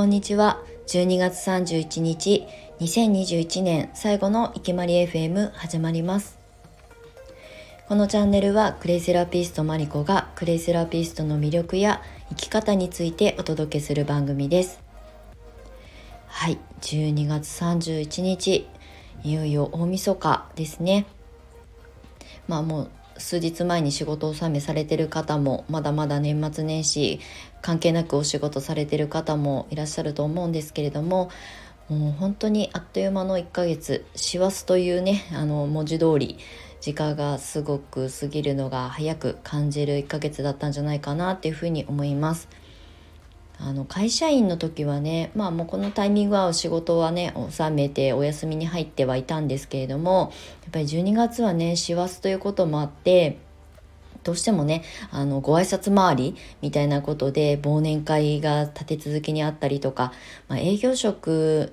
こんにちは。12月31日、2021年最後のいきまり FM 始まります。このチャンネルはクレイセラピストマリコがクレイセラピストの魅力や生き方についてお届けする番組です。はい、12月31日、いよいよ大晦日ですね。まあもう数日前に仕事納めされてる方もまだまだ年末年始関係なくお仕事されてる方もいらっしゃると思うんですけれどももう本当にあっという間の1ヶ月師走というねあの文字通り時間がすごく過ぎるのが早く感じる1ヶ月だったんじゃないかなっていうふうに思います。あの会社員の時はねまあもうこのタイミングはお仕事はね収めてお休みに入ってはいたんですけれどもやっぱり12月はね師走ということもあってどうしてもねあのご挨拶回りみたいなことで忘年会が立て続けにあったりとか、まあ、営業職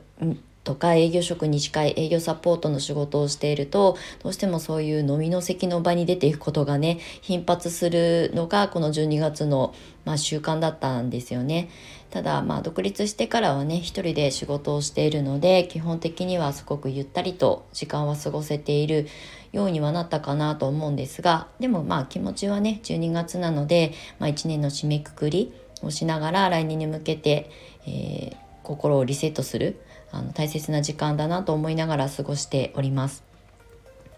とか営業職に近い営業サポートの仕事をしているとどうしてもそういう飲みの席の場に出ていくことがね頻発するのがこの12月の、まあ、習慣だったんですよね。ただまあ独立してからはね一人で仕事をしているので基本的にはすごくゆったりと時間は過ごせているようにはなったかなと思うんですがでもまあ気持ちはね12月なので、まあ、1年の締めくくりをしながら来年に向けて、えー、心をリセットするあの大切な時間だなと思いながら過ごしております。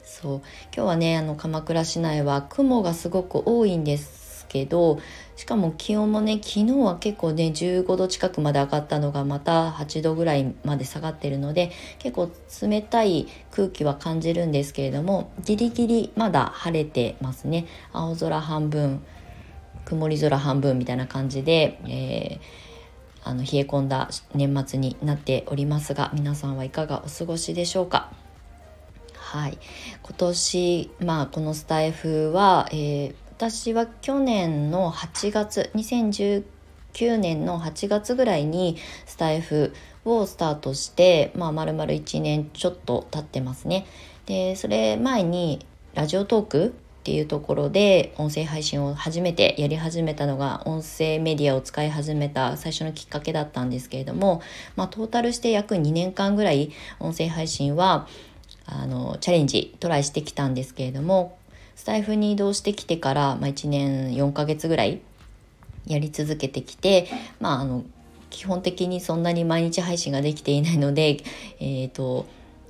そう今日はねあの鎌倉市内は雲がすごく多いんですけどしかも気温もね昨日は結構ね15度近くまで上がったのがまた8度ぐらいまで下がってるので結構冷たい空気は感じるんですけれどもギリギリまだ晴れてますね青空半分曇り空半分みたいな感じで、えーあの冷え込んだ年末になっておりますが皆さんはいかがお過ごしでしょうか？はい。今年まあこのスタイフは、えー、私は去年の8月2019年の8月ぐらいにスタイフをスタートしてまあ丸々1年ちょっと経ってますね。でそれ前にラジオトークっていうところで音声配信を初めてやり始めたのが音声メディアを使い始めた最初のきっかけだったんですけれども、まあ、トータルして約2年間ぐらい音声配信はあのチャレンジトライしてきたんですけれどもスタイフに移動してきてから、まあ、1年4ヶ月ぐらいやり続けてきて、まあ、あの基本的にそんなに毎日配信ができていないので、えーと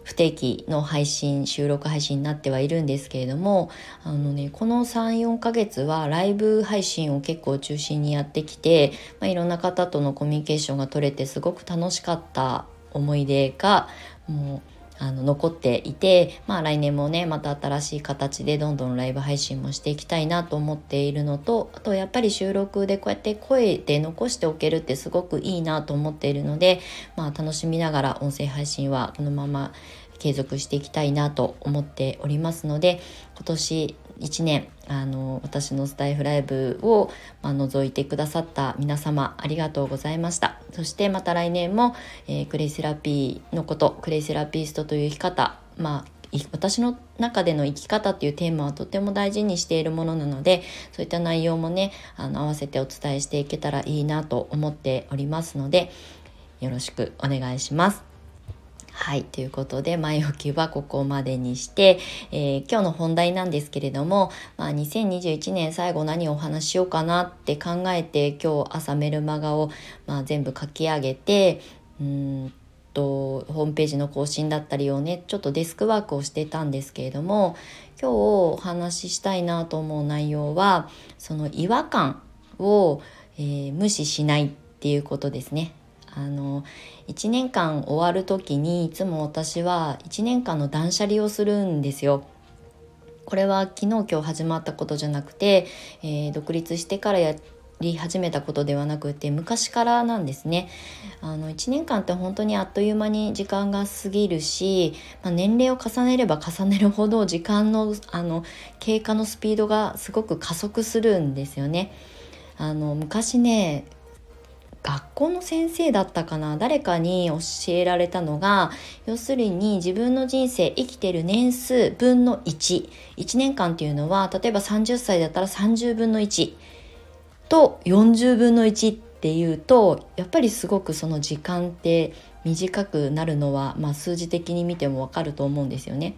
不定期の配信収録配信になってはいるんですけれどもあのねこの34ヶ月はライブ配信を結構中心にやってきて、まあ、いろんな方とのコミュニケーションが取れてすごく楽しかった思い出がもうあの残っていて、まあ、来年もねまた新しい形でどんどんライブ配信もしていきたいなと思っているのとあとやっぱり収録でこうやって声で残しておけるってすごくいいなと思っているので、まあ、楽しみながら音声配信はこのまま継続していきたいなと思っておりますので今年1年あの私のスタイフライブを、まあ、覗いてくださった皆様ありがとうございましたそしてまた来年も、えー、クレイセラピーのことクレイセラピストという生き方まあ私の中での生き方っていうテーマはとても大事にしているものなのでそういった内容もねあの合わせてお伝えしていけたらいいなと思っておりますのでよろしくお願いします。はい。ということで、前置きはここまでにして、えー、今日の本題なんですけれども、まあ、2021年最後何をお話ししようかなって考えて、今日朝メルマガを、まあ、全部書き上げて、うんと、ホームページの更新だったりをね、ちょっとデスクワークをしてたんですけれども、今日お話ししたいなと思う内容は、その違和感を、えー、無視しないっていうことですね。あの1年間終わる時にいつも私は1年間の断捨離をするんですよ。これは昨日今日始まったことじゃなくて、えー、独立してからやり始めたことではなくて昔からなんですねあの1年間って本当にあっという間に時間が過ぎるし、まあ、年齢を重ねれば重ねるほど時間のあの経過のスピードがすごく加速するんですよね。あの昔ね学校の先生だったかな誰かに教えられたのが要するに自分の人生生きてる年数分の11年間っていうのは例えば30歳だったら30分の1と40分の1っていうとやっぱりすごくその時間って短くなるのは、まあ、数字的に見てもわかると思うんですよね。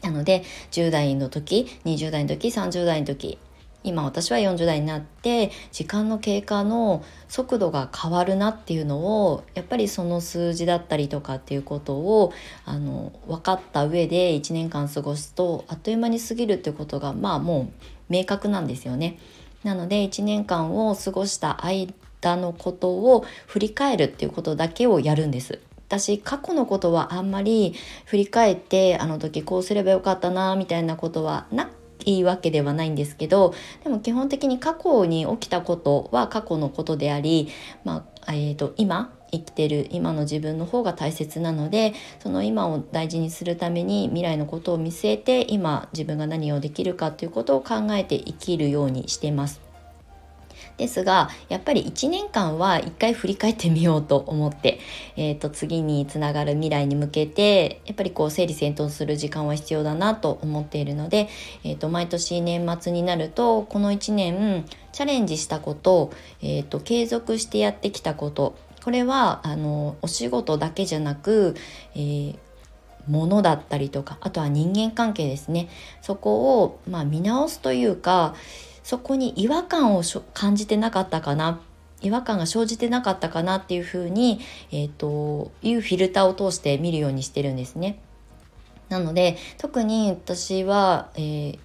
なので10代の時20代の時30代の時今私は40代になって時間の経過の速度が変わるなっていうのをやっぱりその数字だったりとかっていうことをあの分かった上で1年間過ごすとあっという間に過ぎるってことがまあもう明確なんですよね。なので1年間を過ごした間のことを振り返るっていうことだけをやるんです。私過去のことはあんまり振り返ってあの時こうすればよかったなみたいなことはないいわけではないんですけどでも基本的に過去に起きたことは過去のことであり、まあえーと、今生きてる今の自分の方が大切なのでその今を大事にするために未来のことを見据えて今自分が何をできるかということを考えて生きるようにしてます。ですがやっぱり1年間は一回振り返ってみようと思って、えー、と次につながる未来に向けてやっぱりこう整理整頓する時間は必要だなと思っているので、えー、と毎年年末になるとこの1年チャレンジしたこと、えー、と継続してやってきたことこれはあのお仕事だけじゃなく、えーものだったりとかあとは人間関係ですね。そこを、まあ、見直すというかそこに違和感を感じてなかったかな違和感が生じてなかったかなっていうふうに、えーと、いうフィルターを通して見るようにしてるんですね。なので特に私は、えー、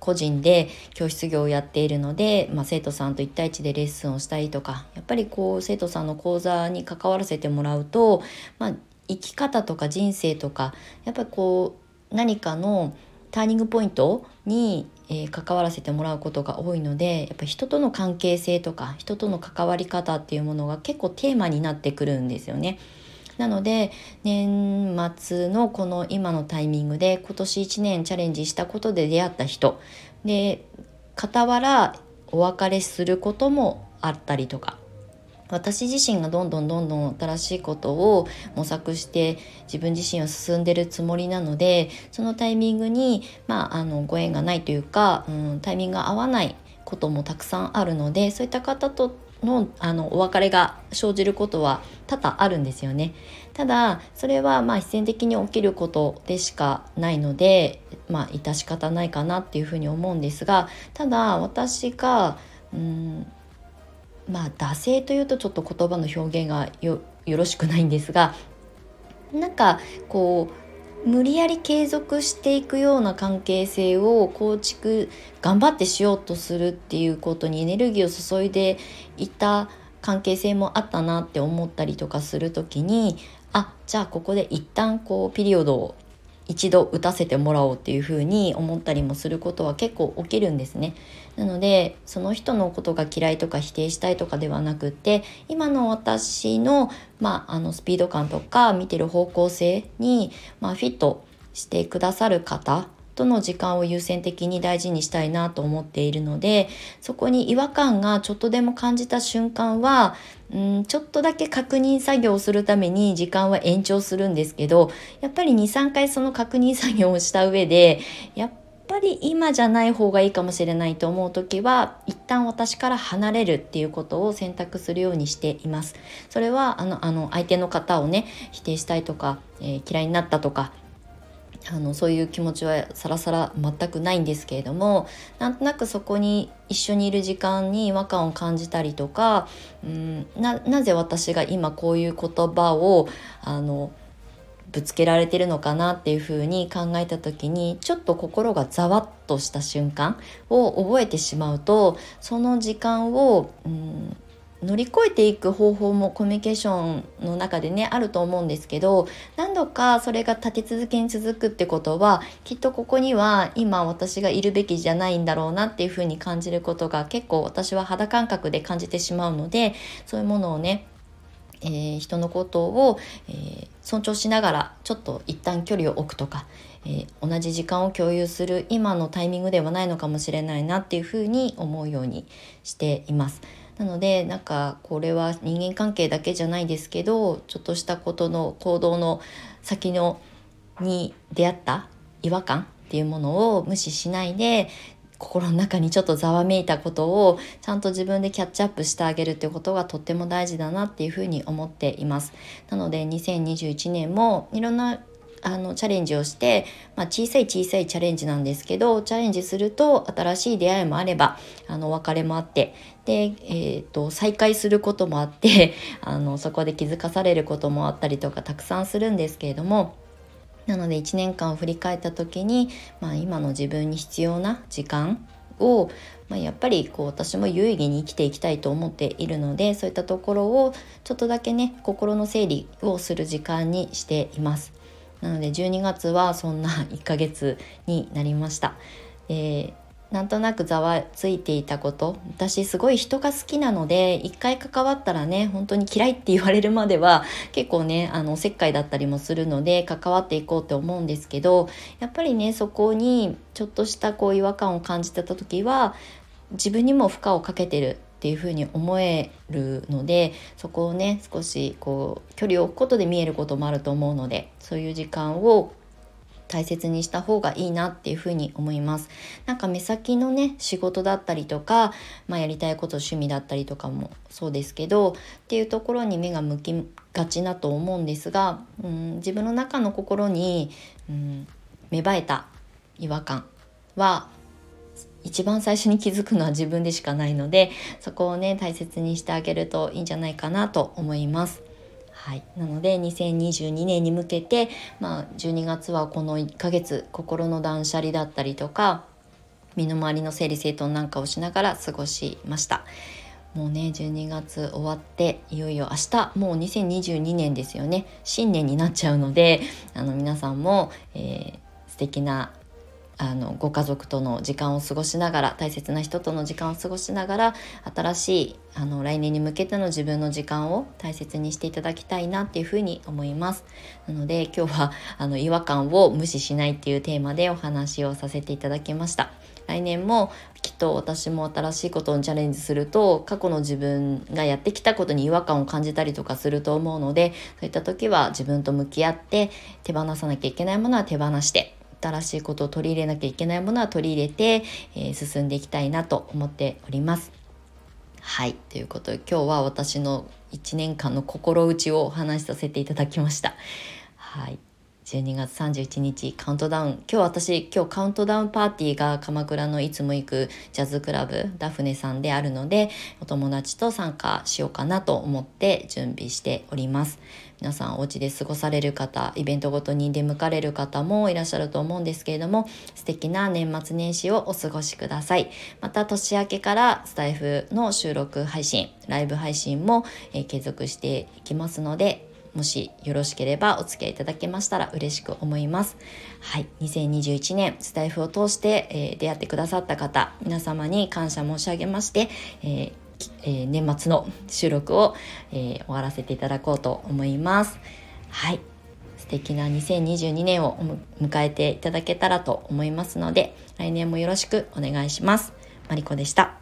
個人で教室業をやっているので、まあ、生徒さんと1対1でレッスンをしたりとかやっぱりこう生徒さんの講座に関わらせてもらうと、まあ、生き方とか人生とかやっぱりこう何かのターニングポイントにえー、関わらせてもらうことが多いのでやっぱ人との関係性とか人との関わり方っていうものが結構テーマになってくるんですよね。なので年末のこの今のタイミングで今年1年チャレンジしたことで出会った人で傍らお別れすることもあったりとか私自身がどんどんどんどん新しいことを模索して自分自身は進んでるつもりなのでそのタイミングに、まあ、あのご縁がないというか、うん、タイミングが合わないこともたくさんあるのでそういった方とのあのお別れが生じることは多々あるんですよね。ただそれはまあ必然的に起きることでしかないのでまあ致し方ないかなっていうふうに思うんですがただ私がうんまあ惰性というとちょっと言葉の表現がよろしくないんですがなんかこう無理やり継続していくような関係性を構築頑張ってしようとするっていうことにエネルギーを注いでいた関係性もあったなって思ったりとかする時にあじゃあここで一旦こうピリオドを一度打たせてもらおうっていうふうに思ったりもすることは結構起きるんですね。なのでその人のことが嫌いとか否定したいとかではなくって今の私の,、まあ、あのスピード感とか見てる方向性に、まあ、フィットしてくださる方との時間を優先的に大事にしたいなと思っているのでそこに違和感がちょっとでも感じた瞬間はうんちょっとだけ確認作業をするために時間は延長するんですけどやっぱり23回その確認作業をした上でやっぱり今じゃない方がいいかもしれないと思う時は一旦私から離れるっていうことを選択するようにしています。それはあのあの相手の方をね否定したいとか、えー、嫌いになったとかあのそういう気持ちはさらさら全くないんですけれどもなんとなくそこに一緒にいる時間に違和感を感じたりとかうんなぜ私が今こういう言葉をあのぶつけられてるのかなっていうふうに考えた時にちょっと心がざわっとした瞬間を覚えてしまうとその時間をうん乗り越えていく方法もコミュニケーションの中でねあると思うんですけど何度かそれが立て続けに続くってことはきっとここには今私がいるべきじゃないんだろうなっていうふうに感じることが結構私は肌感覚で感じてしまうのでそういうものをねえー、人のことを、えー、尊重しながらちょっと一旦距離を置くとか、えー、同じ時間を共有する今のタイミングではないのかもしれないなっていうふうに思うようにしています。なのでなんかこれは人間関係だけじゃないですけどちょっとしたことの行動の先のに出会った違和感っていうものを無視しないで心の中にちょっとざわめいたことをちゃんと自分でキャッチアップしてあげるってことがとっても大事だなっていうふうに思っています。なので2021年もいろんなあのチャレンジをして、まあ、小さい小さいチャレンジなんですけどチャレンジすると新しい出会いもあればあの別れもあってで、えーと、再会することもあって あのそこで気づかされることもあったりとかたくさんするんですけれどもなので1年間を振り返った時に、まあ、今の自分に必要な時間を、まあ、やっぱりこう私も有意義に生きていきたいと思っているのでそういったところをちょっとだけね心の整理をする時間にしています。なので12月はそんな 1ヶ月になりました。えーなんとなくざわついていたこと私すごい人が好きなので一回関わったらね本当に嫌いって言われるまでは結構ねあのおせっかいだったりもするので関わっていこうって思うんですけどやっぱりねそこにちょっとしたこう違和感を感じてた時は自分にも負荷をかけてるっていうふうに思えるのでそこをね少しこう距離を置くことで見えることもあると思うのでそういう時間を大切にした方がいいなっていうふうに思います。なんか目先のね仕事だったりとか、まあ、やりたいこと趣味だったりとかもそうですけどっていうところに目が向きがちなと思うんですが、うん、自分の中の心に、うん、芽生えた違和感は一番最初に気づくのは自分でしかないのでそこをね大切にしてあげるといいんじゃないかなと思います。はい、なので2022年に向けて、まあ、12月はこの1ヶ月心の断捨離だったりとか身の回りの整理整頓なんかをしながら過ごしました。もうね12月終わっていよいよ明日もう2022年ですよね新年になっちゃうのであの皆さんも、えー、素敵なあのご家族との時間を過ごしながら大切な人との時間を過ごしながら新しいあの来年に向けての自分の時間を大切にしていただきたいなっていうふうに思います。なので今日はあの違和感を無視しないっていうテーマでお話をさせていただきました。来年もきっと私も新しいことにチャレンジすると過去の自分がやってきたことに違和感を感じたりとかすると思うのでそういった時は自分と向き合って手放さなきゃいけないものは手放して新しいことを取り入れなきゃいけないものは取り入れて、えー、進んでいきたいなと思っております。はい。ということで今日は私の1年間の心打ちをお話しさせていただきました。はい。12月31日カウントダウン今日私今日カウントダウンパーティーが鎌倉のいつも行くジャズクラブダフネさんであるのでお友達と参加しようかなと思って準備しております。皆さんお家で過ごされる方イベントごとに出向かれる方もいらっしゃると思うんですけれども素敵な年末年始をお過ごしください。また年明けからスタイフの収録配信ライブ配信も、えー、継続していきますのでもしよろしければお付き合いいただけましたら嬉しく思います。はい、2021年スタイフを通して、えー、出会ってくださった方、皆様に感謝申し上げまして、えーえー、年末の収録を、えー、終わらせていただこうと思います。はい。素敵な2022年を迎えていただけたらと思いますので、来年もよろしくお願いします。マリコでした。